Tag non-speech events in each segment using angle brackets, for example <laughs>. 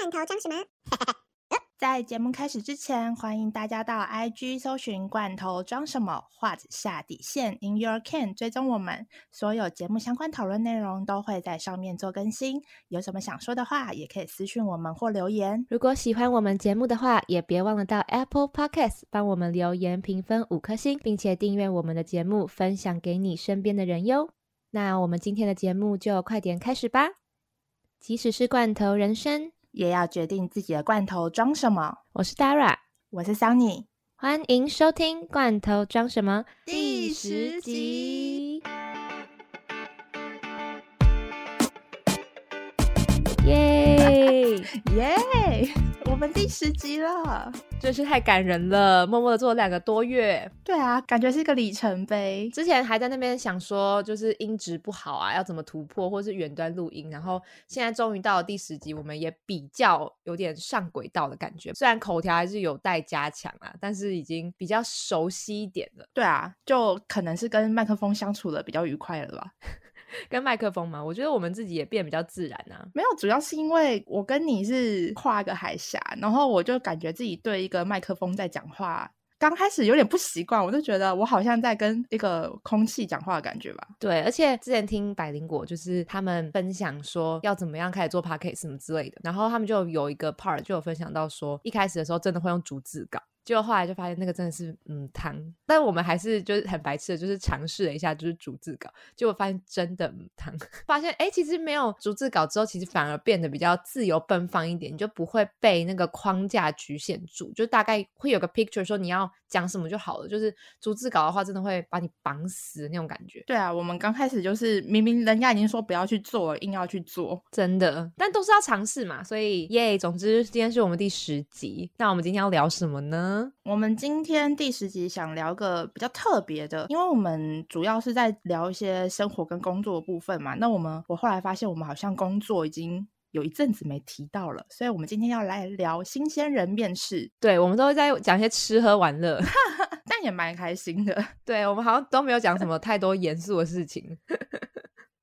罐头装什么？<laughs> 在节目开始之前，欢迎大家到 IG 搜寻“罐头装什么”或者下底线 In Your Can 追踪我们。所有节目相关讨论内容都会在上面做更新。有什么想说的话，也可以私讯我们或留言。如果喜欢我们节目的话，也别忘了到 Apple Podcast 帮我们留言评分五颗星，并且订阅我们的节目，分享给你身边的人哟。那我们今天的节目就快点开始吧。即使是罐头人生。也要决定自己的罐头装什么。我是 Dara，我是 Sunny，欢迎收听《罐头装什么》第十集。耶 <laughs> 耶！<laughs> 我们第十集了，真是太感人了！默默的做了两个多月，对啊，感觉是一个里程碑。之前还在那边想说，就是音质不好啊，要怎么突破，或是远端录音。然后现在终于到了第十集，我们也比较有点上轨道的感觉。虽然口条还是有待加强啊，但是已经比较熟悉一点了。对啊，就可能是跟麦克风相处的比较愉快了吧。跟麦克风嘛，我觉得我们自己也变比较自然啊。没有，主要是因为我跟你是跨个海峡，然后我就感觉自己对一个麦克风在讲话，刚开始有点不习惯，我就觉得我好像在跟一个空气讲话的感觉吧。对，而且之前听百灵果就是他们分享说要怎么样开始做 podcast 什么之类的，然后他们就有一个 part 就有分享到说，一开始的时候真的会用逐字稿。结果后来就发现那个真的是嗯汤，但我们还是就是很白痴的，就是尝试了一下，就是逐字稿，结果发现真的嗯汤，<laughs> 发现哎其实没有逐字稿之后，其实反而变得比较自由奔放一点，你就不会被那个框架局限住，就大概会有个 picture 说你要讲什么就好了。就是逐字稿的话，真的会把你绑死那种感觉。对啊，我们刚开始就是明明人家已经说不要去做，硬要去做，真的，但都是要尝试嘛，所以耶，总之今天是我们第十集，那我们今天要聊什么呢？我们今天第十集想聊个比较特别的，因为我们主要是在聊一些生活跟工作的部分嘛。那我们我后来发现，我们好像工作已经有一阵子没提到了，所以我们今天要来聊新鲜人面试。对，我们都会在讲一些吃喝玩乐，<laughs> 但也蛮开心的。<laughs> 对我们好像都没有讲什么太多严肃的事情。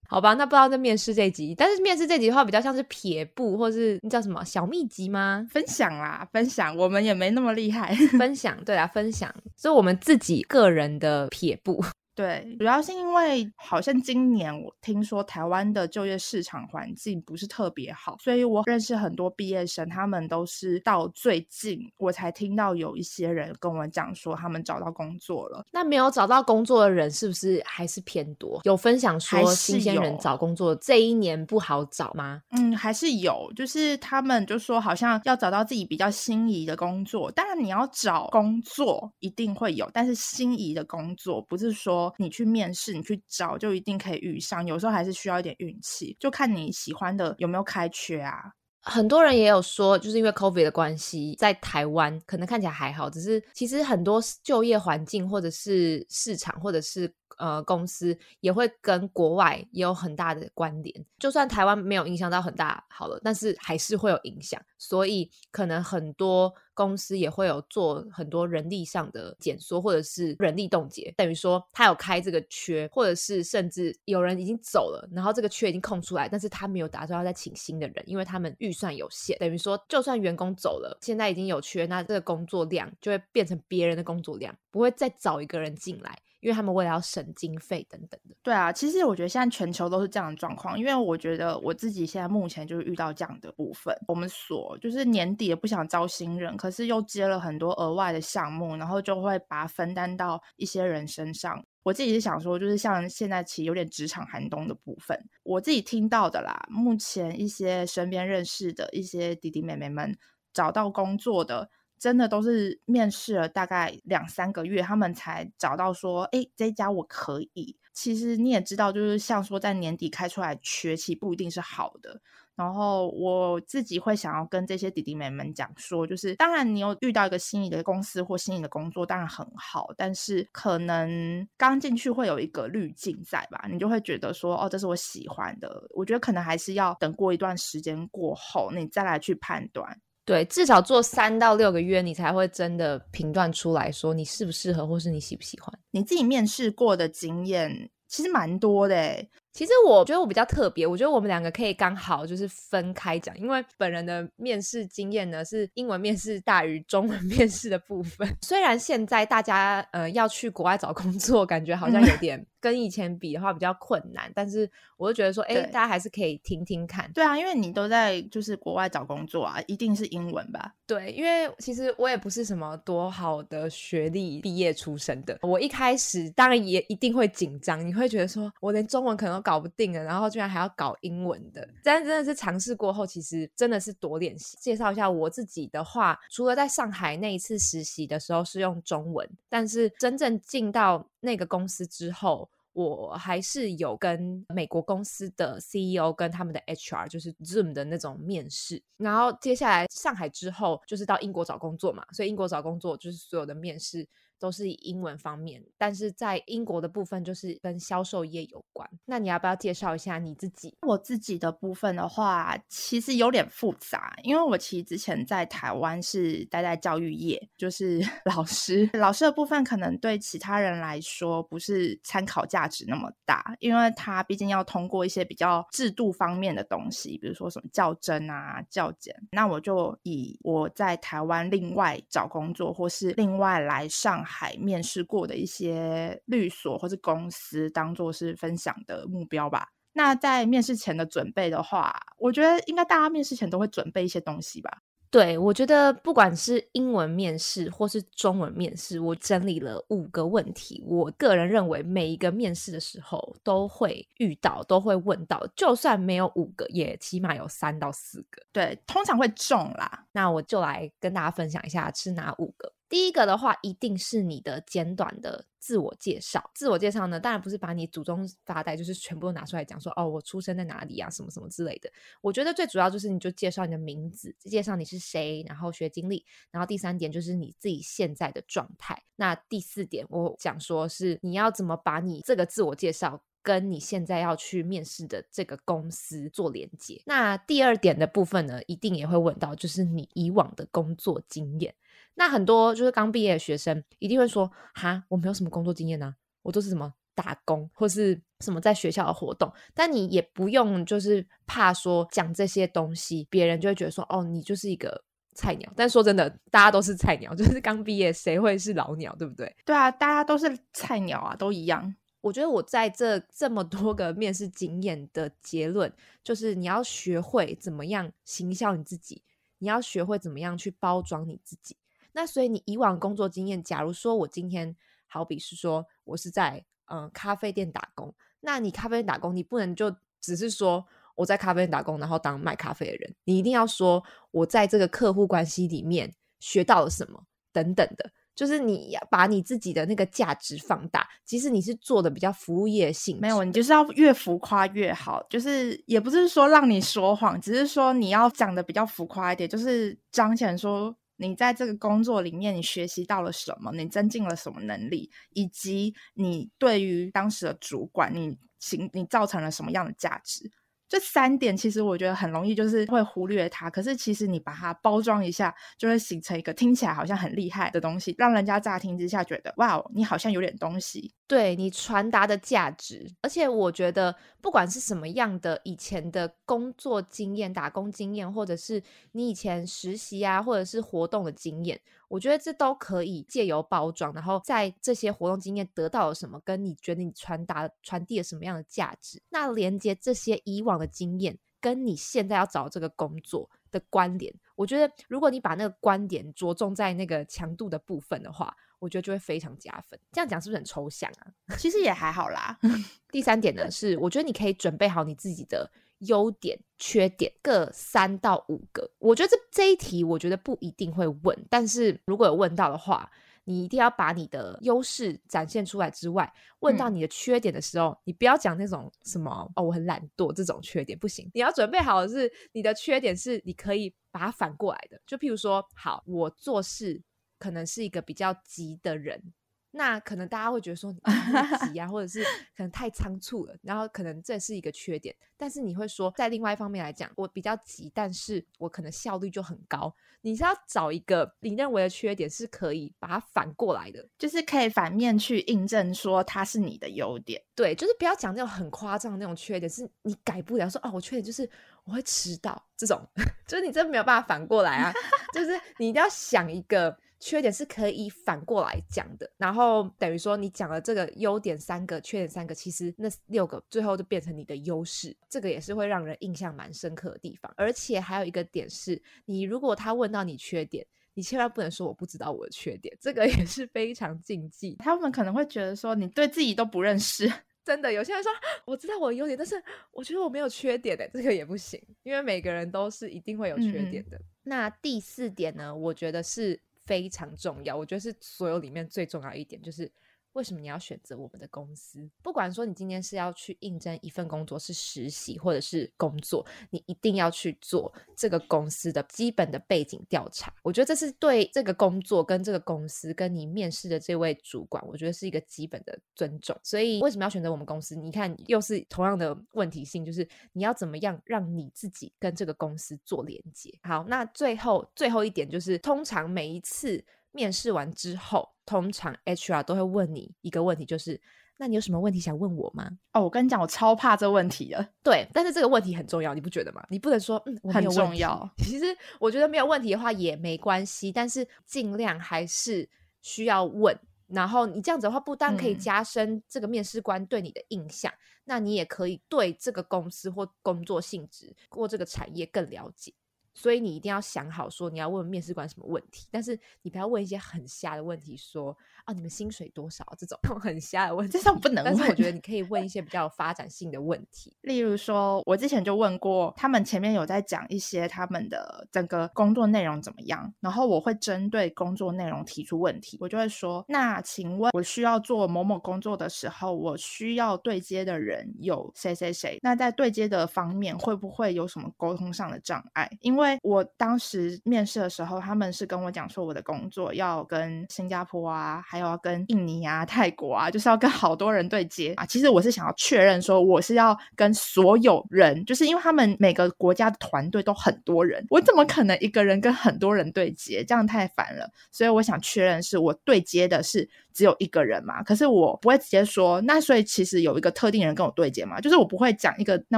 好吧，那不知道在面试这集，但是面试这集的话，比较像是撇步，或是那叫什么小秘籍吗？分享啦，分享，我们也没那么厉害。分享，对啊，分享，是我们自己个人的撇步。对，主要是因为好像今年我听说台湾的就业市场环境不是特别好，所以我认识很多毕业生，他们都是到最近我才听到有一些人跟我讲说他们找到工作了。那没有找到工作的人是不是还是偏多？有分享说新鲜人找工作这一年不好找吗？嗯，还是有，就是他们就说好像要找到自己比较心仪的工作。当然你要找工作一定会有，但是心仪的工作不是说。你去面试，你去找，就一定可以遇上。有时候还是需要一点运气，就看你喜欢的有没有开缺啊。很多人也有说，就是因为 COVID 的关系，在台湾可能看起来还好，只是其实很多就业环境或者是市场或者是。呃，公司也会跟国外也有很大的关联。就算台湾没有影响到很大好了，但是还是会有影响。所以可能很多公司也会有做很多人力上的减缩，或者是人力冻结。等于说他有开这个缺，或者是甚至有人已经走了，然后这个缺已经空出来，但是他没有打算要再请新的人，因为他们预算有限。等于说，就算员工走了，现在已经有缺，那这个工作量就会变成别人的工作量，不会再找一个人进来。因为他们为了要省经费等等的，对啊，其实我觉得现在全球都是这样的状况。因为我觉得我自己现在目前就是遇到这样的部分，我们所就是年底也不想招新人，可是又接了很多额外的项目，然后就会把分担到一些人身上。我自己是想说，就是像现在其实有点职场寒冬的部分，我自己听到的啦。目前一些身边认识的一些弟弟妹妹们找到工作的。真的都是面试了大概两三个月，他们才找到说，哎，这家我可以。其实你也知道，就是像说在年底开出来缺，其不一定是好的。然后我自己会想要跟这些弟弟妹们讲说，就是当然你有遇到一个心仪的公司或心仪的工作，当然很好，但是可能刚进去会有一个滤镜在吧，你就会觉得说，哦，这是我喜欢的。我觉得可能还是要等过一段时间过后，你再来去判断。对，至少做三到六个月，你才会真的评断出来说你适不适合，或是你喜不喜欢。你自己面试过的经验其实蛮多的，其实我觉得我比较特别，我觉得我们两个可以刚好就是分开讲，因为本人的面试经验呢是英文面试大于中文面试的部分。<laughs> 虽然现在大家呃要去国外找工作，感觉好像有点。跟以前比的话比较困难，但是我就觉得说，哎，大家还是可以听听看。对啊，因为你都在就是国外找工作啊，一定是英文吧？对，因为其实我也不是什么多好的学历毕业出身的，我一开始当然也一定会紧张，你会觉得说我连中文可能都搞不定了，然后居然还要搞英文的。但真的是尝试过后，其实真的是多练习。介绍一下我自己的话，除了在上海那一次实习的时候是用中文，但是真正进到那个公司之后。我还是有跟美国公司的 CEO 跟他们的 HR，就是 Zoom 的那种面试，然后接下来上海之后就是到英国找工作嘛，所以英国找工作就是所有的面试。都是英文方面，但是在英国的部分就是跟销售业有关。那你要不要介绍一下你自己？我自己的部分的话，其实有点复杂，因为我其实之前在台湾是待在教育业，就是 <laughs> 老师。老师的部分可能对其他人来说不是参考价值那么大，因为他毕竟要通过一些比较制度方面的东西，比如说什么教甄啊、校检。那我就以我在台湾另外找工作，或是另外来上。海面试过的一些律所或者公司，当做是分享的目标吧。那在面试前的准备的话，我觉得应该大家面试前都会准备一些东西吧。对，我觉得不管是英文面试或是中文面试，我整理了五个问题。我个人认为每一个面试的时候都会遇到，都会问到，就算没有五个，也起码有三到四个。对，通常会中啦。那我就来跟大家分享一下是哪五个。第一个的话，一定是你的简短的自我介绍。自我介绍呢，当然不是把你祖宗八代就是全部都拿出来讲，说哦，我出生在哪里啊，什么什么之类的。我觉得最主要就是你就介绍你的名字，介绍你是谁，然后学经历，然后第三点就是你自己现在的状态。那第四点，我讲说是你要怎么把你这个自我介绍。跟你现在要去面试的这个公司做连接。那第二点的部分呢，一定也会问到，就是你以往的工作经验。那很多就是刚毕业的学生一定会说：“哈，我没有什么工作经验呢，我都是什么打工或是什么在学校的活动。”但你也不用就是怕说讲这些东西，别人就会觉得说：“哦，你就是一个菜鸟。”但说真的，大家都是菜鸟，<laughs> 就是刚毕业，谁会是老鸟，对不对？对啊，大家都是菜鸟啊，都一样。我觉得我在这这么多个面试经验的结论，就是你要学会怎么样行销你自己，你要学会怎么样去包装你自己。那所以你以往工作经验，假如说我今天好比是说我是在嗯咖啡店打工，那你咖啡店打工，你不能就只是说我在咖啡店打工，然后当卖咖啡的人，你一定要说我在这个客户关系里面学到了什么等等的。就是你要把你自己的那个价值放大，即使你是做的比较服务业性，没有，你就是要越浮夸越好。就是也不是说让你说谎，只是说你要讲的比较浮夸一点，就是彰显说你在这个工作里面你学习到了什么，你增进了什么能力，以及你对于当时的主管你行你造成了什么样的价值。这三点其实我觉得很容易，就是会忽略它。可是其实你把它包装一下，就会形成一个听起来好像很厉害的东西，让人家乍听之下觉得哇，你好像有点东西。对你传达的价值，而且我觉得不管是什么样的以前的工作经验、打工经验，或者是你以前实习啊，或者是活动的经验。我觉得这都可以借由包装，然后在这些活动经验得到了什么，跟你觉得你传达传递了什么样的价值，那连接这些以往的经验跟你现在要找这个工作的关联，我觉得如果你把那个观点着重在那个强度的部分的话，我觉得就会非常加分。这样讲是不是很抽象啊？<laughs> 其实也还好啦。<laughs> 第三点呢是，我觉得你可以准备好你自己的。优点、缺点各三到五个，我觉得这这一题，我觉得不一定会问，但是如果有问到的话，你一定要把你的优势展现出来之外，问到你的缺点的时候，你不要讲那种什么哦，我很懒惰这种缺点不行，你要准备好的是你的缺点是你可以把它反过来的，就譬如说，好，我做事可能是一个比较急的人。那可能大家会觉得说你太 <laughs> 急啊，或者是可能太仓促了，然后可能这是一个缺点。但是你会说，在另外一方面来讲，我比较急，但是我可能效率就很高。你是要找一个你认为的缺点，是可以把它反过来的，就是可以反面去印证说它是你的优点。对，就是不要讲那种很夸张的那种缺点，是你改不了。说哦，我缺点就是我会迟到，这种 <laughs> 就是你真的没有办法反过来啊。就是你一定要想一个。缺点是可以反过来讲的，然后等于说你讲了这个优点三个，缺点三个，其实那六个最后就变成你的优势，这个也是会让人印象蛮深刻的地方。而且还有一个点是，你如果他问到你缺点，你千万不能说我不知道我的缺点，这个也是非常禁忌。他们可能会觉得说你对自己都不认识，<laughs> 真的有些人说我知道我的优点，但是我觉得我没有缺点的，这个也不行，因为每个人都是一定会有缺点的。那第四点呢，我觉得是。非常重要，我觉得是所有里面最重要一点，就是。为什么你要选择我们的公司？不管说你今天是要去应征一份工作，是实习或者是工作，你一定要去做这个公司的基本的背景调查。我觉得这是对这个工作跟这个公司跟你面试的这位主管，我觉得是一个基本的尊重。所以为什么要选择我们公司？你看，又是同样的问题性，就是你要怎么样让你自己跟这个公司做连接。好，那最后最后一点就是，通常每一次。面试完之后，通常 HR 都会问你一个问题，就是那你有什么问题想问我吗？哦，我跟你讲，我超怕这问题的。对，但是这个问题很重要，你不觉得吗？你不能说嗯，很重要。<laughs> 其实我觉得没有问题的话也没关系，但是尽量还是需要问。然后你这样子的话，不但可以加深这个面试官对你的印象，那你也可以对这个公司或工作性质或这个产业更了解。所以你一定要想好，说你要问面试官什么问题，但是你不要问一些很瞎的问题，说啊你们薪水多少 <laughs> 这种很瞎的问题，这种不能问。但是我觉得你可以问一些比较有发展性的问题，例如说，我之前就问过，他们前面有在讲一些他们的整个工作内容怎么样，然后我会针对工作内容提出问题，我就会说，那请问我需要做某某工作的时候，我需要对接的人有谁谁谁？那在对接的方面会不会有什么沟通上的障碍？因为我当时面试的时候，他们是跟我讲说，我的工作要跟新加坡啊，还有要跟印尼啊、泰国啊，就是要跟好多人对接啊。其实我是想要确认说，我是要跟所有人，就是因为他们每个国家的团队都很多人，我怎么可能一个人跟很多人对接？这样太烦了。所以我想确认是我对接的是。只有一个人嘛，可是我不会直接说，那所以其实有一个特定人跟我对接嘛，就是我不会讲一个那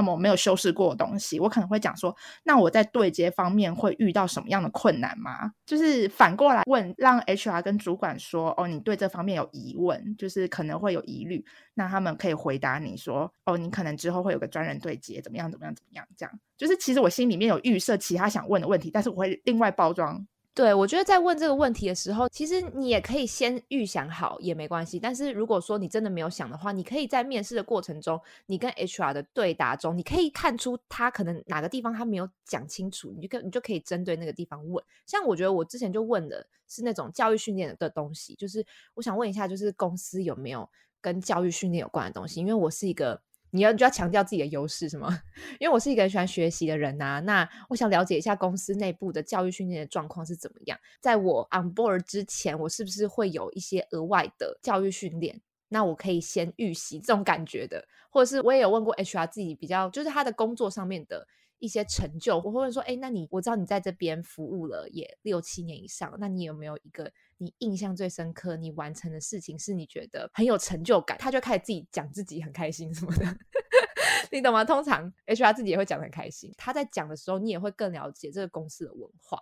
么没有修饰过的东西，我可能会讲说，那我在对接方面会遇到什么样的困难吗？就是反过来问，让 HR 跟主管说，哦，你对这方面有疑问，就是可能会有疑虑，那他们可以回答你说，哦，你可能之后会有个专人对接，怎么样怎么样怎么样，这样就是其实我心里面有预设其他想问的问题，但是我会另外包装。对，我觉得在问这个问题的时候，其实你也可以先预想好也没关系。但是如果说你真的没有想的话，你可以在面试的过程中，你跟 HR 的对答中，你可以看出他可能哪个地方他没有讲清楚，你就可你就可以针对那个地方问。像我觉得我之前就问的是那种教育训练的东西，就是我想问一下，就是公司有没有跟教育训练有关的东西，因为我是一个。你要就要强调自己的优势是吗？<laughs> 因为我是一个很喜欢学习的人呐，那我想了解一下公司内部的教育训练的状况是怎么样。在我 on board 之前，我是不是会有一些额外的教育训练？那我可以先预习这种感觉的，或者是我也有问过 HR 自己比较，就是他的工作上面的一些成就，我会问说：哎，那你我知道你在这边服务了也六七年以上，那你有没有一个？你印象最深刻，你完成的事情是你觉得很有成就感，他就开始自己讲自己很开心什么的，<laughs> 你懂吗？通常 HR 自己也会讲的很开心，他在讲的时候，你也会更了解这个公司的文化，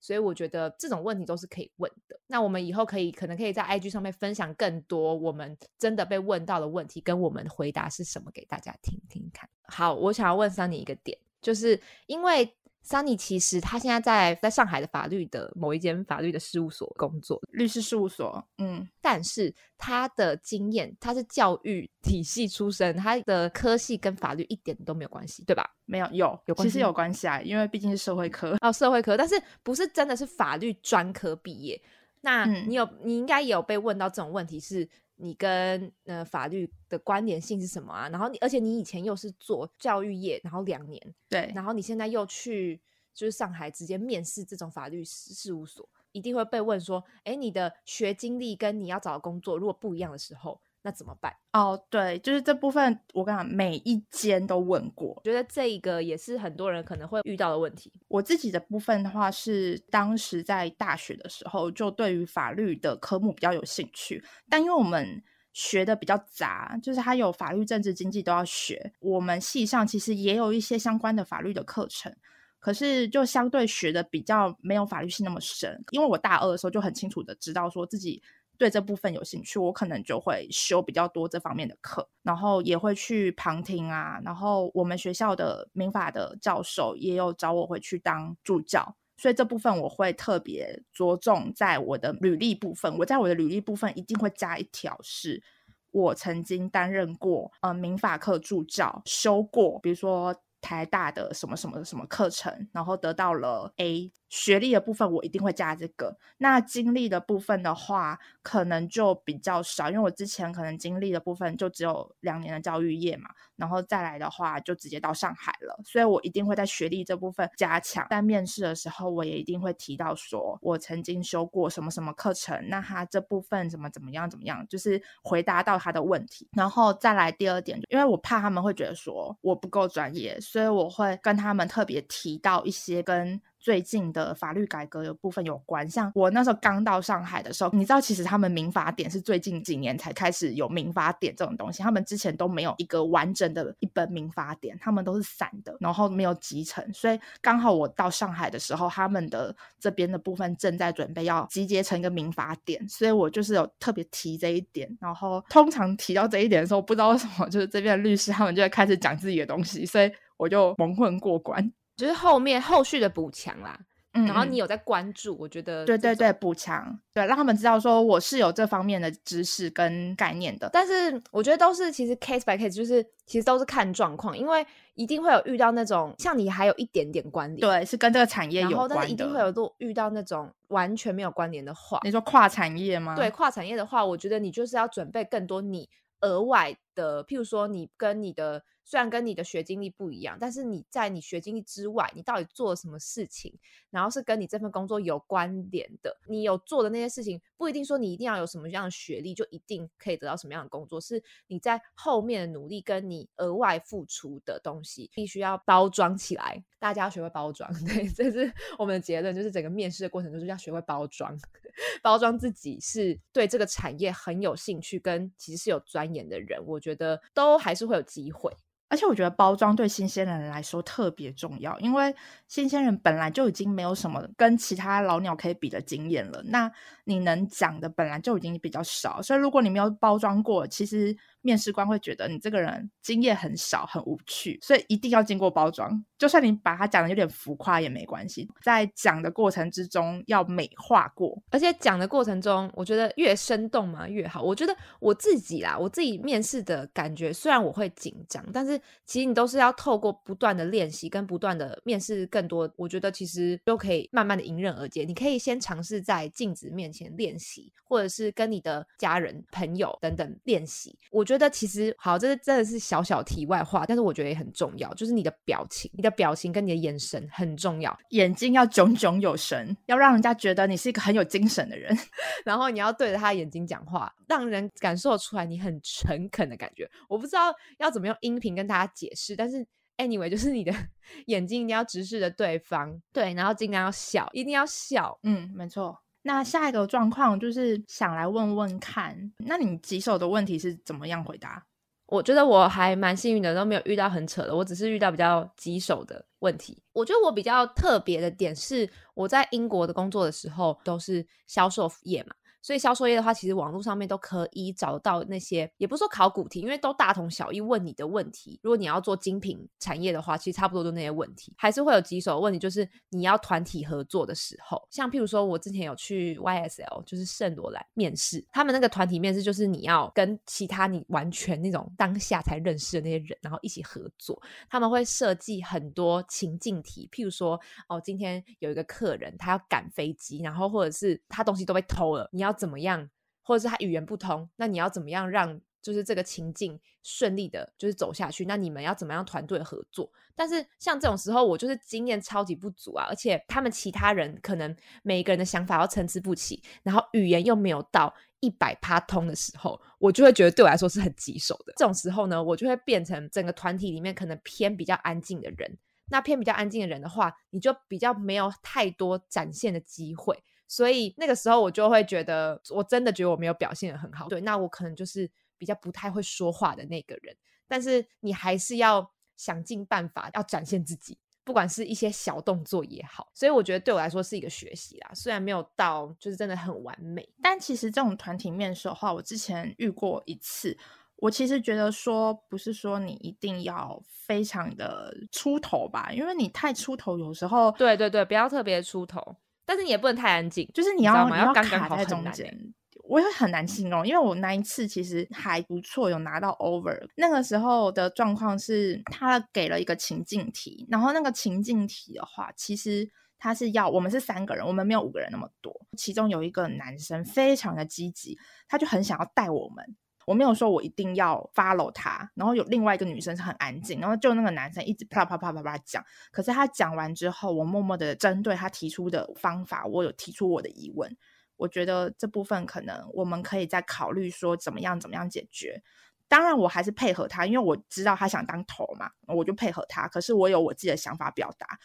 所以我觉得这种问题都是可以问的。那我们以后可以可能可以在 IG 上面分享更多我们真的被问到的问题，跟我们回答是什么给大家听听看。好，我想要问桑尼一个点，就是因为。Sunny 其实他现在在在上海的法律的某一间法律的事务所工作，律师事务所。嗯，但是他的经验，他是教育体系出身，他的科系跟法律一点都没有关系，对吧？没有，有有其实有关系啊，因为毕竟是社会科哦，社会科，但是不是真的是法律专科毕业。那你有你应该也有被问到这种问题是？你跟呃法律的关联性是什么啊？然后你，而且你以前又是做教育业，然后两年，对，然后你现在又去就是上海直接面试这种法律事务所，一定会被问说，哎，你的学经历跟你要找的工作如果不一样的时候，那怎么办？哦，对，就是这部分，我跟你讲，每一间都问过，觉得这一个也是很多人可能会遇到的问题。我自己的部分的话，是当时在大学的时候，就对于法律的科目比较有兴趣，但因为我们学的比较杂，就是它有法律、政治、经济都要学。我们系上其实也有一些相关的法律的课程，可是就相对学的比较没有法律系那么深。因为我大二的时候就很清楚的知道说自己。对这部分有兴趣，我可能就会修比较多这方面的课，然后也会去旁听啊。然后我们学校的民法的教授也有找我回去当助教，所以这部分我会特别着重在我的履历部分。我在我的履历部分一定会加一条，是我曾经担任过呃民法课助教，修过，比如说台大的什么什么什么课程，然后得到了 A。学历的部分我一定会加这个，那经历的部分的话，可能就比较少，因为我之前可能经历的部分就只有两年的教育业嘛，然后再来的话就直接到上海了，所以我一定会在学历这部分加强。在面试的时候，我也一定会提到说我曾经修过什么什么课程，那他这部分怎么怎么样怎么样，就是回答到他的问题。然后再来第二点，因为我怕他们会觉得说我不够专业，所以我会跟他们特别提到一些跟。最近的法律改革有部分有关，像我那时候刚到上海的时候，你知道，其实他们民法典是最近几年才开始有民法典这种东西，他们之前都没有一个完整的一本民法典，他们都是散的，然后没有集成，所以刚好我到上海的时候，他们的这边的部分正在准备要集结成一个民法典，所以我就是有特别提这一点，然后通常提到这一点的时候，不知道为什么，就是这边的律师他们就会开始讲自己的东西，所以我就蒙混过关。就是后面后续的补强啦，嗯，然后你有在关注，我觉得对对对，补强，对，让他们知道说我是有这方面的知识跟概念的。但是我觉得都是其实 case by case，就是其实都是看状况，因为一定会有遇到那种像你还有一点点关联，对，是跟这个产业有关的，但是一定会有都遇到那种完全没有关联的话。你说跨产业吗？对，跨产业的话，我觉得你就是要准备更多你额外的，譬如说你跟你的。虽然跟你的学经历不一样，但是你在你学经历之外，你到底做了什么事情，然后是跟你这份工作有关联的。你有做的那些事情，不一定说你一定要有什么样的学历，就一定可以得到什么样的工作。是你在后面的努力，跟你额外付出的东西，必须要包装起来。大家要学会包装，<laughs> 对，这是我们的结论，就是整个面试的过程就是要学会包装，<laughs> 包装自己是对这个产业很有兴趣，跟其实是有钻研的人，我觉得都还是会有机会。而且我觉得包装对新鲜人来说特别重要，因为新鲜人本来就已经没有什么跟其他老鸟可以比的经验了，那你能讲的本来就已经比较少，所以如果你没有包装过，其实。面试官会觉得你这个人经验很少，很无趣，所以一定要经过包装。就算你把它讲的有点浮夸也没关系，在讲的过程之中要美化过，而且讲的过程中，我觉得越生动嘛越好。我觉得我自己啦，我自己面试的感觉，虽然我会紧张，但是其实你都是要透过不断的练习跟不断的面试更多，我觉得其实都可以慢慢的迎刃而解。你可以先尝试在镜子面前练习，或者是跟你的家人、朋友等等练习。我觉觉得其实好，这是真的是小小题外话，但是我觉得也很重要，就是你的表情、你的表情跟你的眼神很重要，眼睛要炯炯有神，要让人家觉得你是一个很有精神的人，<laughs> 然后你要对着他眼睛讲话，让人感受出来你很诚恳的感觉。我不知道要怎么用音频跟大家解释，但是 anyway，就是你的 <laughs> 眼睛一定要直视着对方，对，然后尽量要笑，一定要笑，嗯，没错。那下一个状况就是想来问问看，那你棘手的问题是怎么样回答？我觉得我还蛮幸运的，都没有遇到很扯的，我只是遇到比较棘手的问题。我觉得我比较特别的点是，我在英国的工作的时候都是销售业嘛。所以销售业的话，其实网络上面都可以找到那些，也不是说考古题，因为都大同小异。问你的问题，如果你要做精品产业的话，其实差不多就那些问题，还是会有棘手问题。就是你要团体合作的时候，像譬如说我之前有去 YSL，就是圣罗兰面试，他们那个团体面试就是你要跟其他你完全那种当下才认识的那些人，然后一起合作。他们会设计很多情境题，譬如说哦，今天有一个客人他要赶飞机，然后或者是他东西都被偷了，你要。怎么样，或者是他语言不通，那你要怎么样让就是这个情境顺利的，就是走下去。那你们要怎么样团队合作？但是像这种时候，我就是经验超级不足啊，而且他们其他人可能每一个人的想法要参差不齐，然后语言又没有到一百趴通的时候，我就会觉得对我来说是很棘手的。这种时候呢，我就会变成整个团体里面可能偏比较安静的人。那偏比较安静的人的话，你就比较没有太多展现的机会。所以那个时候我就会觉得，我真的觉得我没有表现的很好。对，那我可能就是比较不太会说话的那个人。但是你还是要想尽办法要展现自己，不管是一些小动作也好。所以我觉得对我来说是一个学习啦，虽然没有到就是真的很完美，但其实这种团体面试的话，我之前遇过一次。我其实觉得说，不是说你一定要非常的出头吧，因为你太出头，有时候对对对，不要特别出头。但是你也不能太安静，就是你要你要卡在中间，我也很难形容。因为我那一次其实还不错，有拿到 over。那个时候的状况是，他给了一个情境题，然后那个情境题的话，其实他是要我们是三个人，我们没有五个人那么多。其中有一个男生非常的积极，他就很想要带我们。我没有说我一定要 follow 他，然后有另外一个女生是很安静，然后就那个男生一直啪啪啪啪啪讲。可是他讲完之后，我默默的针对他提出的方法，我有提出我的疑问。我觉得这部分可能我们可以再考虑说怎么样怎么样解决。当然，我还是配合他，因为我知道他想当头嘛，我就配合他。可是我有我自己的想法表达。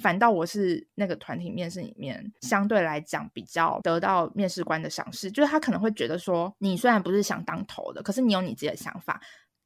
反倒我是那个团体面试里面相对来讲比较得到面试官的赏识，就是他可能会觉得说，你虽然不是想当头的，可是你有你自己的想法，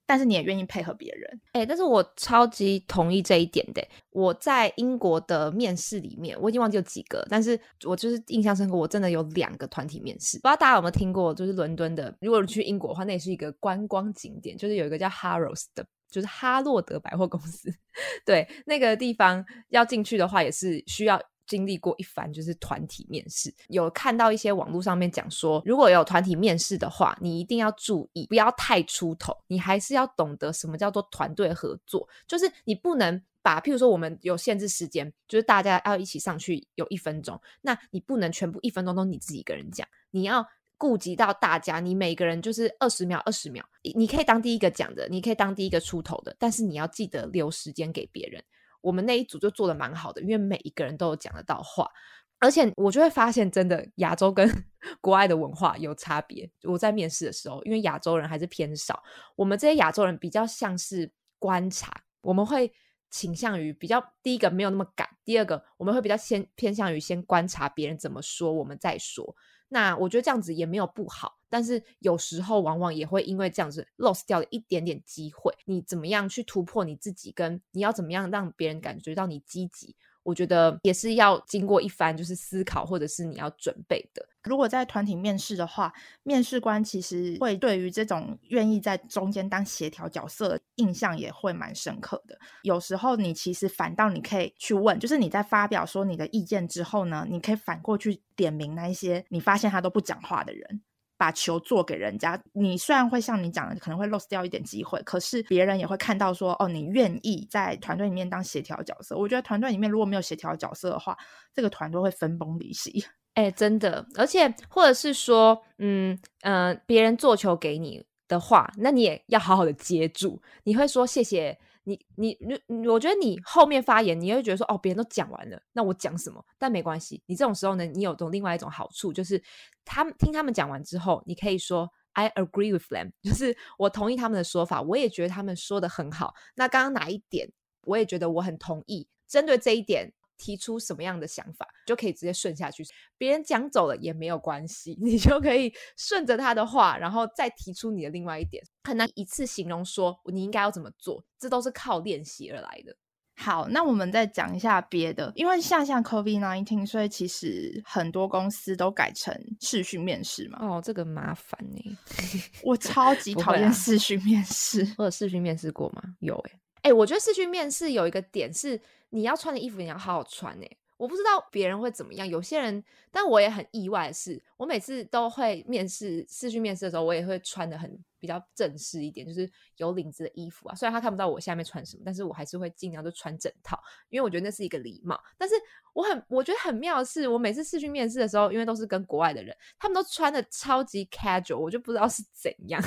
但是你也愿意配合别人。哎，但是我超级同意这一点的。我在英国的面试里面，我已经忘记有几个，但是我就是印象深刻，我真的有两个团体面试。不知道大家有没有听过，就是伦敦的，如果你去英国的话，那也是一个观光景点，就是有一个叫 Harrods 的。就是哈洛德百货公司，<laughs> 对那个地方要进去的话，也是需要经历过一番就是团体面试。有看到一些网络上面讲说，如果有团体面试的话，你一定要注意，不要太出头，你还是要懂得什么叫做团队合作。就是你不能把，譬如说我们有限制时间，就是大家要一起上去有一分钟，那你不能全部一分钟都你自己一个人讲，你要。顾及到大家，你每个人就是二十秒，二十秒，你可以当第一个讲的，你可以当第一个出头的，但是你要记得留时间给别人。我们那一组就做的蛮好的，因为每一个人都有讲得到话，而且我就会发现，真的亚洲跟 <laughs> 国外的文化有差别。我在面试的时候，因为亚洲人还是偏少，我们这些亚洲人比较像是观察，我们会倾向于比较第一个没有那么赶，第二个我们会比较先偏向于先观察别人怎么说，我们再说。那我觉得这样子也没有不好，但是有时候往往也会因为这样子 lost 掉了一点点机会。你怎么样去突破你自己，跟你要怎么样让别人感觉到你积极？我觉得也是要经过一番就是思考，或者是你要准备的。如果在团体面试的话，面试官其实会对于这种愿意在中间当协调角色印象也会蛮深刻的。有时候你其实反倒你可以去问，就是你在发表说你的意见之后呢，你可以反过去点名那一些你发现他都不讲话的人。把球做给人家，你虽然会像你讲的，可能会 lose 掉一点机会，可是别人也会看到说，哦，你愿意在团队里面当协调角色。我觉得团队里面如果没有协调角色的话，这个团队会分崩离析。哎，真的，而且或者是说，嗯嗯，别人做球给你的话，那你也要好好的接住。你会说谢谢。你你你，我觉得你后面发言，你会觉得说，哦，别人都讲完了，那我讲什么？但没关系，你这种时候呢，你有种另外一种好处，就是他们听他们讲完之后，你可以说 I agree with them，<laughs> 就是我同意他们的说法，我也觉得他们说的很好。那刚刚哪一点，我也觉得我很同意。针对这一点。提出什么样的想法，就可以直接顺下去。别人讲走了也没有关系，<laughs> 你就可以顺着他的话，然后再提出你的另外一点。很难一次形容说你应该要怎么做，这都是靠练习而来的。好，那我们再讲一下别的，因为像像 COVID nineteen，所以其实很多公司都改成视讯面试嘛。哦，这个麻烦呢，我超级 <laughs> 讨厌视讯面试。<laughs> 我有视讯面试过吗？有诶。哎，我觉得视讯面试有一个点是，你要穿的衣服你要好好穿哎。我不知道别人会怎么样，有些人，但我也很意外的是，我每次都会面试视讯面试的时候，我也会穿的很比较正式一点，就是有领子的衣服啊。虽然他看不到我下面穿什么，但是我还是会尽量就穿整套，因为我觉得那是一个礼貌。但是我很我觉得很妙的是，我每次视讯面试的时候，因为都是跟国外的人，他们都穿的超级 casual，我就不知道是怎样。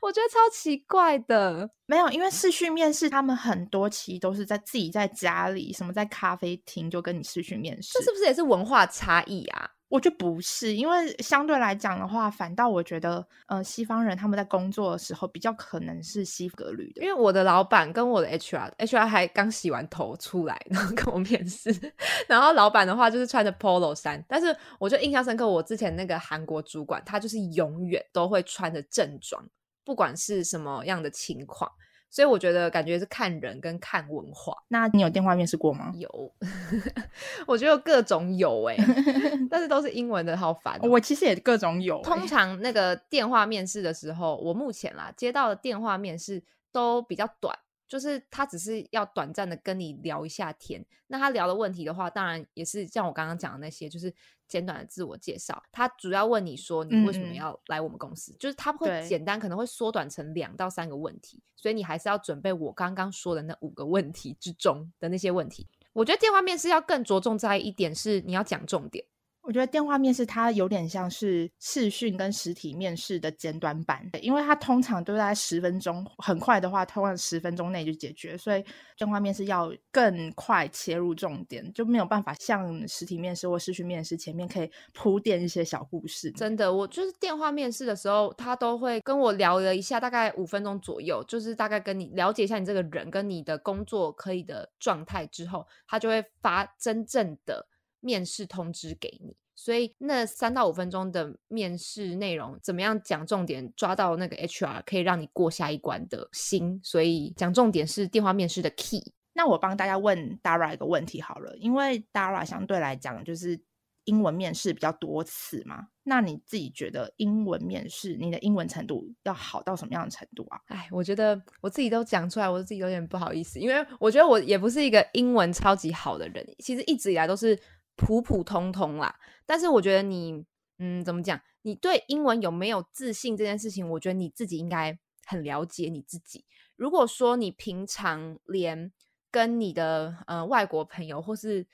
我觉得超奇怪的。没有，因为视讯面试，他们很多期都是在自己在家里，什么在咖啡厅就跟你视讯面试，这是不是也是文化差异啊？我觉得不是，因为相对来讲的话，反倒我觉得，呃，西方人他们在工作的时候比较可能是西格律的。因为我的老板跟我的 HR，HR 还刚洗完头出来，然后跟我面试，<laughs> 然后老板的话就是穿着 Polo 衫，但是我就印象深刻，我之前那个韩国主管，他就是永远都会穿着正装，不管是什么样的情况。所以我觉得感觉是看人跟看文化。那你有电话面试过吗？有，<laughs> 我觉得各种有哎，<laughs> 但是都是英文的，好烦。我其实也各种有。通常那个电话面试的时候，我目前啦接到的电话面试都比较短。就是他只是要短暂的跟你聊一下天，那他聊的问题的话，当然也是像我刚刚讲的那些，就是简短的自我介绍。他主要问你说你为什么要来我们公司，就是他会简单可能会缩短成两到三个问题，所以你还是要准备我刚刚说的那五个问题之中的那些问题。我觉得电话面试要更着重在一点是你要讲重点。我觉得电话面试它有点像是视讯跟实体面试的简短版，因为它通常都在十分钟，很快的话，通常十分钟内就解决，所以电话面试要更快切入重点，就没有办法像实体面试或视讯面试前面可以铺垫一些小故事。真的，我就是电话面试的时候，他都会跟我聊了一下，大概五分钟左右，就是大概跟你了解一下你这个人跟你的工作可以的状态之后，他就会发真正的。面试通知给你，所以那三到五分钟的面试内容，怎么样讲重点，抓到那个 HR 可以让你过下一关的心，所以讲重点是电话面试的 key。那我帮大家问 Dara 一个问题好了，因为 Dara 相对来讲就是英文面试比较多次嘛，那你自己觉得英文面试你的英文程度要好到什么样的程度啊？哎，我觉得我自己都讲出来，我自己有点不好意思，因为我觉得我也不是一个英文超级好的人，其实一直以来都是。普普通通啦，但是我觉得你，嗯，怎么讲？你对英文有没有自信这件事情，我觉得你自己应该很了解你自己。如果说你平常连跟你的呃外国朋友或是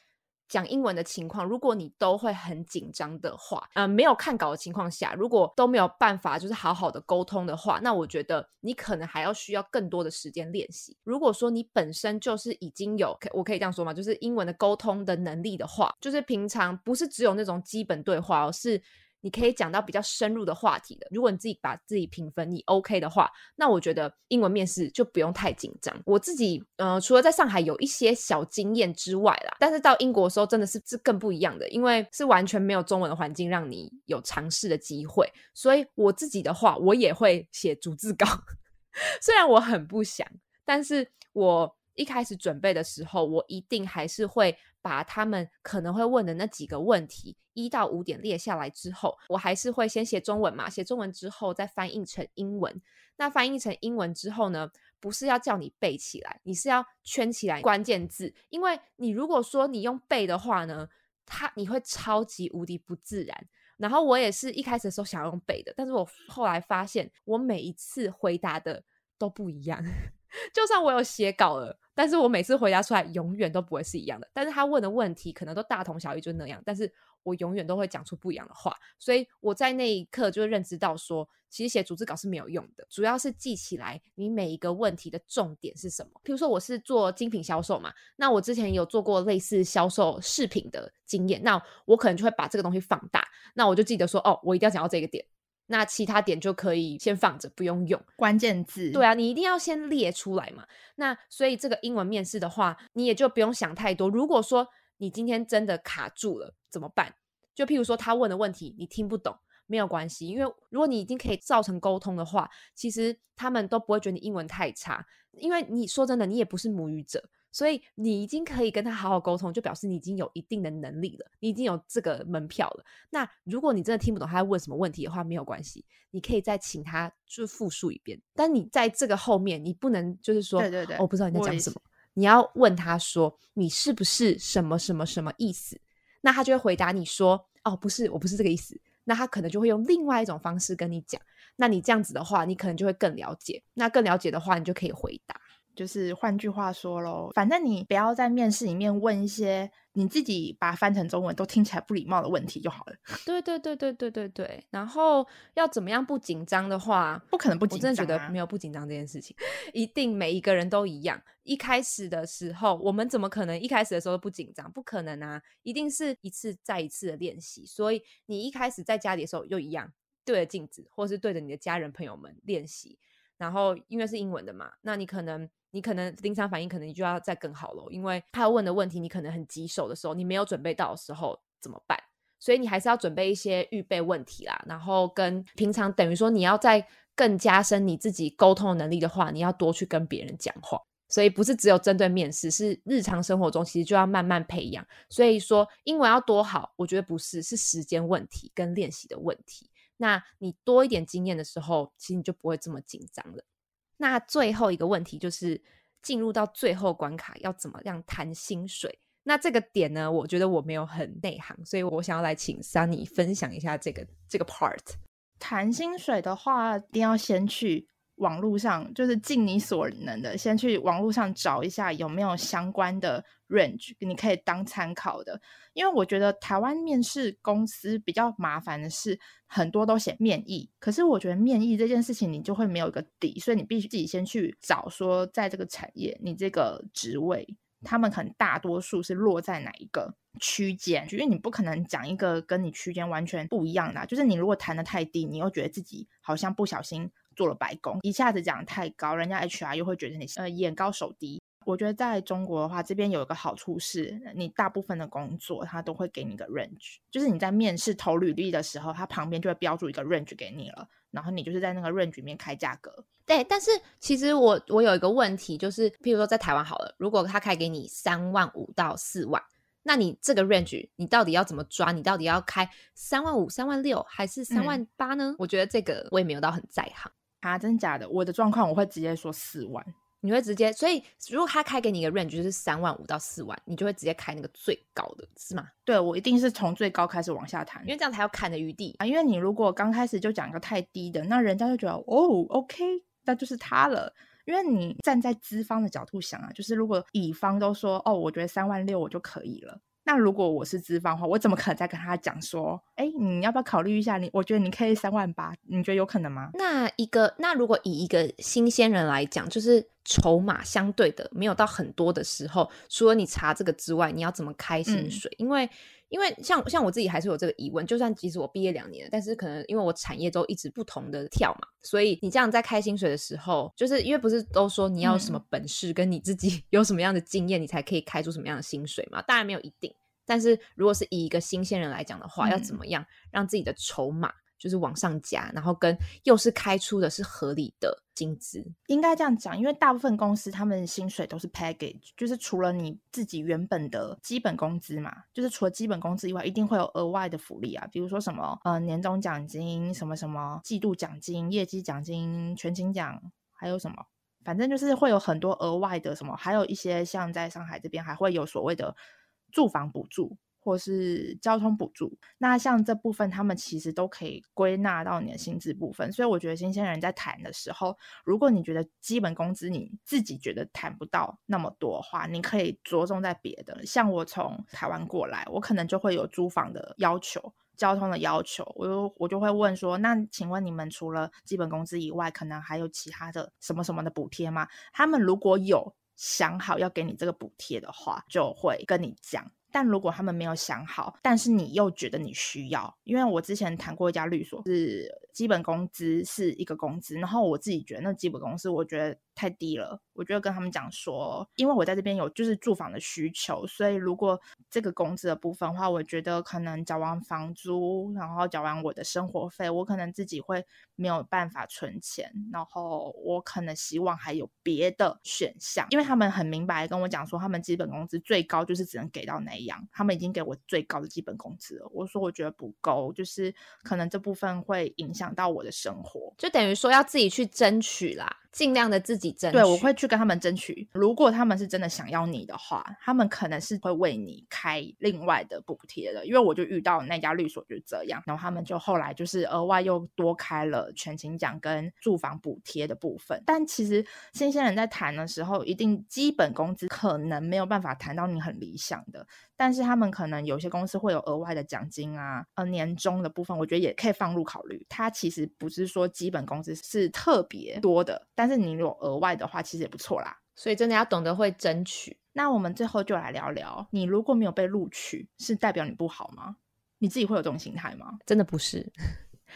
讲英文的情况，如果你都会很紧张的话，呃，没有看稿的情况下，如果都没有办法就是好好的沟通的话，那我觉得你可能还要需要更多的时间练习。如果说你本身就是已经有，我可以这样说吗？就是英文的沟通的能力的话，就是平常不是只有那种基本对话哦，是。你可以讲到比较深入的话题的。如果你自己把自己评分你 OK 的话，那我觉得英文面试就不用太紧张。我自己呃，除了在上海有一些小经验之外啦，但是到英国的时候真的是是更不一样的，因为是完全没有中文的环境让你有尝试的机会。所以我自己的话，我也会写逐字稿，<laughs> 虽然我很不想，但是我。一开始准备的时候，我一定还是会把他们可能会问的那几个问题一到五点列下来。之后，我还是会先写中文嘛，写中文之后再翻译成英文。那翻译成英文之后呢，不是要叫你背起来，你是要圈起来关键字。因为你如果说你用背的话呢，它你会超级无敌不自然。然后我也是一开始的时候想要用背的，但是我后来发现，我每一次回答的都不一样。<laughs> 就算我有写稿了，但是我每次回答出来永远都不会是一样的。但是他问的问题可能都大同小异，就那样。但是我永远都会讲出不一样的话。所以我在那一刻就认知到，说其实写组织稿是没有用的，主要是记起来你每一个问题的重点是什么。譬如说我是做精品销售嘛，那我之前有做过类似销售饰品的经验，那我可能就会把这个东西放大，那我就记得说，哦，我一定要讲到这个点。那其他点就可以先放着，不用用关键字。对啊，你一定要先列出来嘛。那所以这个英文面试的话，你也就不用想太多。如果说你今天真的卡住了，怎么办？就譬如说他问的问题你听不懂，没有关系，因为如果你已经可以造成沟通的话，其实他们都不会觉得你英文太差，因为你说真的，你也不是母语者。所以你已经可以跟他好好沟通，就表示你已经有一定的能力了，你已经有这个门票了。那如果你真的听不懂他在问什么问题的话，没有关系，你可以再请他就复述一遍。但你在这个后面，你不能就是说，对对对，我不知道你在讲什么。你要问他说，你是不是什么什么什么意思？那他就会回答你说，哦，不是，我不是这个意思。那他可能就会用另外一种方式跟你讲。那你这样子的话，你可能就会更了解。那更了解的话，你就可以回答。就是换句话说喽，反正你不要在面试里面问一些你自己把它翻成中文都听起来不礼貌的问题就好了。<laughs> 对对对对对对对。然后要怎么样不紧张的话，不可能不紧张、啊。我真的觉得没有不紧张这件事情，一定每一个人都一样。一开始的时候，我们怎么可能一开始的时候不紧张？不可能啊，一定是一次再一次的练习。所以你一开始在家里的时候又一样，对着镜子，或是对着你的家人朋友们练习。然后因为是英文的嘛，那你可能你可能临场反应可能你就要再更好了，因为他问的问题你可能很棘手的时候，你没有准备到的时候怎么办？所以你还是要准备一些预备问题啦。然后跟平常等于说你要在更加深你自己沟通能力的话，你要多去跟别人讲话。所以不是只有针对面试，是日常生活中其实就要慢慢培养。所以说英文要多好，我觉得不是，是时间问题跟练习的问题。那你多一点经验的时候，其实你就不会这么紧张了。那最后一个问题就是进入到最后关卡要怎么样谈薪水？那这个点呢，我觉得我没有很内行，所以我想要来请 Sunny 分享一下这个这个 part。谈薪水的话，一定要先去。网络上就是尽你所能的，先去网络上找一下有没有相关的 range，你可以当参考的。因为我觉得台湾面试公司比较麻烦的是，很多都写面议，可是我觉得面议这件事情你就会没有一个底，所以你必须自己先去找说，在这个产业你这个职位，他们可能大多数是落在哪一个区间，因为你不可能讲一个跟你区间完全不一样的，就是你如果谈的太低，你又觉得自己好像不小心。做了白工，一下子讲太高，人家 HR 又会觉得你呃眼高手低。我觉得在中国的话，这边有一个好处是，你大部分的工作他都会给你个 range，就是你在面试投履历的时候，他旁边就会标注一个 range 给你了，然后你就是在那个 range 里面开价格。对，但是其实我我有一个问题，就是譬如说在台湾好了，如果他开给你三万五到四万。那你这个 range 你到底要怎么抓？你到底要开三万五、三万六还是三万八呢？我觉得这个我也没有到很在行啊，真假的？我的状况我会直接说四万，你会直接，所以如果他开给你一个 range 就是三万五到四万，你就会直接开那个最高的，是吗？对，我一定是从最高开始往下谈，因为这样才有砍的余地啊。因为你如果刚开始就讲一个太低的，那人家就觉得哦，OK，那就是他了。因为你站在资方的角度想啊，就是如果乙方都说哦，我觉得三万六我就可以了。那如果我是资方的话，我怎么可能再跟他讲说，哎，你要不要考虑一下？你我觉得你可以三万八，你觉得有可能吗？那一个，那如果以一个新鲜人来讲，就是筹码相对的没有到很多的时候，除了你查这个之外，你要怎么开薪水？因为因为像像我自己还是有这个疑问，就算即使我毕业两年，但是可能因为我产业都一直不同的跳嘛，所以你这样在开薪水的时候，就是因为不是都说你要什么本事，跟你自己 <laughs> 有什么样的经验，你才可以开出什么样的薪水嘛？当然没有一定。但是如果是以一个新鲜人来讲的话，要怎么样让自己的筹码就是往上加，然后跟又是开出的是合理的薪资？应该这样讲，因为大部分公司他们薪水都是 package，就是除了你自己原本的基本工资嘛，就是除了基本工资以外，一定会有额外的福利啊，比如说什么呃年终奖金、什么什么季度奖金、业绩奖金、全勤奖，还有什么，反正就是会有很多额外的什么，还有一些像在上海这边还会有所谓的。住房补助或是交通补助，那像这部分他们其实都可以归纳到你的薪资部分。所以我觉得新鲜人在谈的时候，如果你觉得基本工资你自己觉得谈不到那么多的话，你可以着重在别的。像我从台湾过来，我可能就会有租房的要求、交通的要求，我就我就会问说：那请问你们除了基本工资以外，可能还有其他的什么什么的补贴吗？他们如果有想好要给你这个补贴的话，就会跟你讲。但如果他们没有想好，但是你又觉得你需要，因为我之前谈过一家律所，是基本工资是一个工资，然后我自己觉得那基本工资我觉得太低了，我就跟他们讲说，因为我在这边有就是住房的需求，所以如果这个工资的部分的话，我觉得可能缴完房租，然后缴完我的生活费，我可能自己会没有办法存钱，然后我可能希望还有别的选项，因为他们很明白跟我讲说，他们基本工资最高就是只能给到那。样，他们已经给我最高的基本工资了。我说我觉得不够，就是可能这部分会影响到我的生活，就等于说要自己去争取啦。尽量的自己争取。对，我会去跟他们争取。如果他们是真的想要你的话，他们可能是会为你开另外的补贴的。因为我就遇到那家律所就是这样，然后他们就后来就是额外又多开了全勤奖跟住房补贴的部分。但其实新鲜人在谈的时候，一定基本工资可能没有办法谈到你很理想的。但是他们可能有些公司会有额外的奖金啊，呃，年终的部分，我觉得也可以放入考虑。它其实不是说基本工资是特别多的，但是你有额外的话，其实也不错啦。所以真的要懂得会争取。那我们最后就来聊聊，你如果没有被录取，是代表你不好吗？你自己会有这种心态吗？真的不是，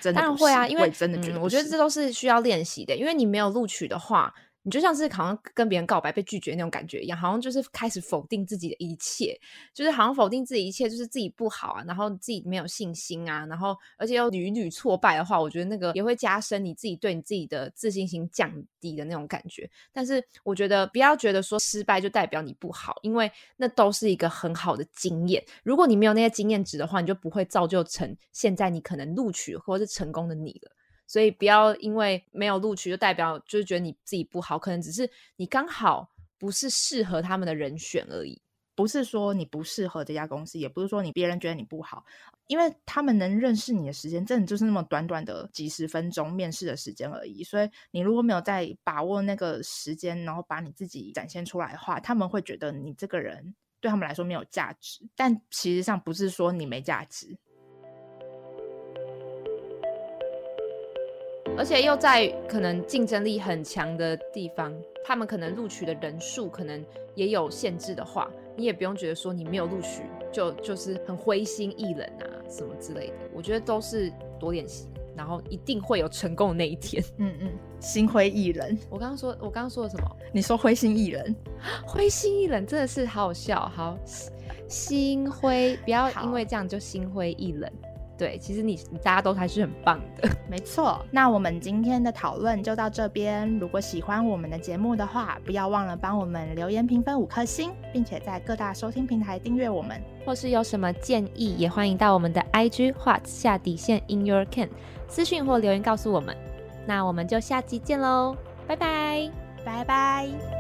真的当然会啊，因为真的觉得，我觉得这都是需要练习的。因为你没有录取的话。你就像是好像跟别人告白被拒绝那种感觉一样，好像就是开始否定自己的一切，就是好像否定自己一切，就是自己不好啊，然后自己没有信心啊，然后而且又屡屡挫败的话，我觉得那个也会加深你自己对你自己的自信心降低的那种感觉。但是我觉得不要觉得说失败就代表你不好，因为那都是一个很好的经验。如果你没有那些经验值的话，你就不会造就成现在你可能录取或者是成功的你了。所以不要因为没有录取就代表就是觉得你自己不好，可能只是你刚好不是适合他们的人选而已。不是说你不适合这家公司，也不是说你别人觉得你不好，因为他们能认识你的时间真的就是那么短短的几十分钟面试的时间而已。所以你如果没有在把握那个时间，然后把你自己展现出来的话，他们会觉得你这个人对他们来说没有价值。但其实上不是说你没价值。而且又在可能竞争力很强的地方，他们可能录取的人数可能也有限制的话，你也不用觉得说你没有录取就就是很灰心意冷啊什么之类的。我觉得都是多练习，然后一定会有成功的那一天。嗯嗯，心灰意冷。我刚刚说，我刚刚说了什么？你说灰心意冷？灰心意冷真的是好好笑。好，心灰，不要因为这样就心灰意冷。对，其实你大家都还是很棒的，没错。那我们今天的讨论就到这边。如果喜欢我们的节目的话，不要忘了帮我们留言评分五颗星，并且在各大收听平台订阅我们。或是有什么建议，也欢迎到我们的 IG 画下底线 In Your Can 私讯或留言告诉我们。那我们就下期见喽，拜拜，拜拜。